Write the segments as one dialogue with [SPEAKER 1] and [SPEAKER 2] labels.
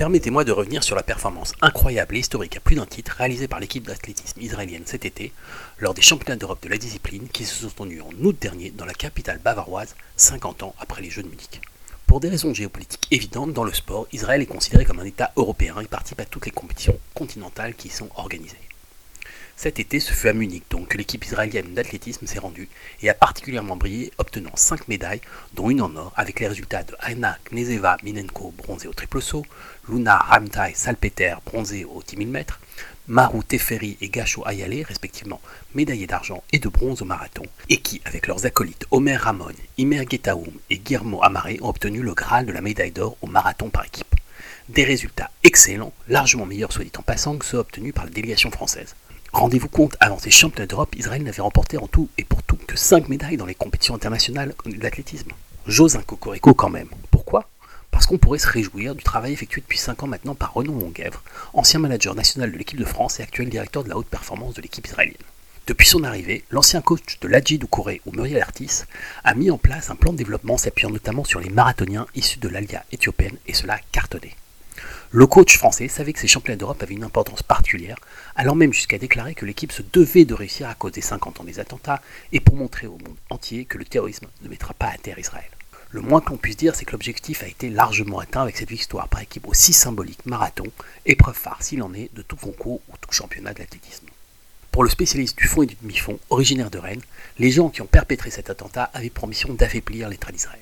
[SPEAKER 1] Permettez-moi de revenir sur la performance incroyable et historique à plus d'un titre réalisée par l'équipe d'athlétisme israélienne cet été lors des championnats d'Europe de la discipline qui se sont tenus en août dernier dans la capitale bavaroise, 50 ans après les Jeux de Munich. Pour des raisons géopolitiques évidentes, dans le sport, Israël est considéré comme un État européen et participe à toutes les compétitions continentales qui y sont organisées. Cet été, ce fut à Munich donc que l'équipe israélienne d'athlétisme s'est rendue et a particulièrement brillé, obtenant 5 médailles, dont une en or, avec les résultats de Aina Knezeva Minenko, bronzé au triple saut, Luna Ramtai Salpeter, bronzé au 10 000 mètres, Maru Teferi et Gacho Ayale, respectivement médaillés d'argent et de bronze au marathon, et qui, avec leurs acolytes Omer Ramon, Imer Getaoum et Guillermo Amaré, ont obtenu le Graal de la médaille d'or au marathon par équipe. Des résultats excellents, largement meilleurs soit dit en passant que ceux obtenus par la délégation française. Rendez-vous compte, avant ces championnats d'Europe, Israël n'avait remporté en tout et pour tout que 5 médailles dans les compétitions internationales d'athlétisme. J'ose un cocorico quand même. Pourquoi? Parce qu'on pourrait se réjouir du travail effectué depuis 5 ans maintenant par Renaud Longuèvre, ancien manager national de l'équipe de France et actuel directeur de la haute performance de l'équipe israélienne. Depuis son arrivée, l'ancien coach de l'Adji de Corée ou Muriel Artis a mis en place un plan de développement s'appuyant notamment sur les marathoniens issus de l'Alia éthiopienne et cela cartonné. Le coach français savait que ces championnats d'Europe avaient une importance particulière, allant même jusqu'à déclarer que l'équipe se devait de réussir à cause des 50 ans des attentats et pour montrer au monde entier que le terrorisme ne mettra pas à terre Israël. Le moins que l'on puisse dire, c'est que l'objectif a été largement atteint avec cette victoire par équipe aussi symbolique marathon, épreuve phare s'il en est de tout concours ou tout championnat de l'athlétisme. Pour le spécialiste du fond et du demi-fond, originaire de Rennes, les gens qui ont perpétré cet attentat avaient pour mission d'affaiblir l'État d'Israël.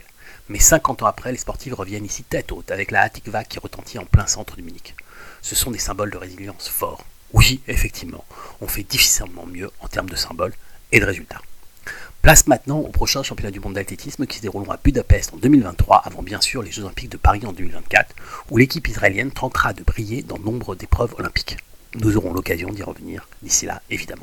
[SPEAKER 1] Mais 50 ans après, les sportifs reviennent ici tête haute avec la Hatikva qui retentit en plein centre du Munich. Ce sont des symboles de résilience forts. Oui, effectivement, on fait difficilement mieux en termes de symboles et de résultats. Place maintenant au prochain championnat du monde d'athlétisme qui se dérouleront à Budapest en 2023, avant bien sûr les Jeux Olympiques de Paris en 2024, où l'équipe israélienne tentera de briller dans nombre d'épreuves olympiques. Nous aurons l'occasion d'y revenir d'ici là, évidemment.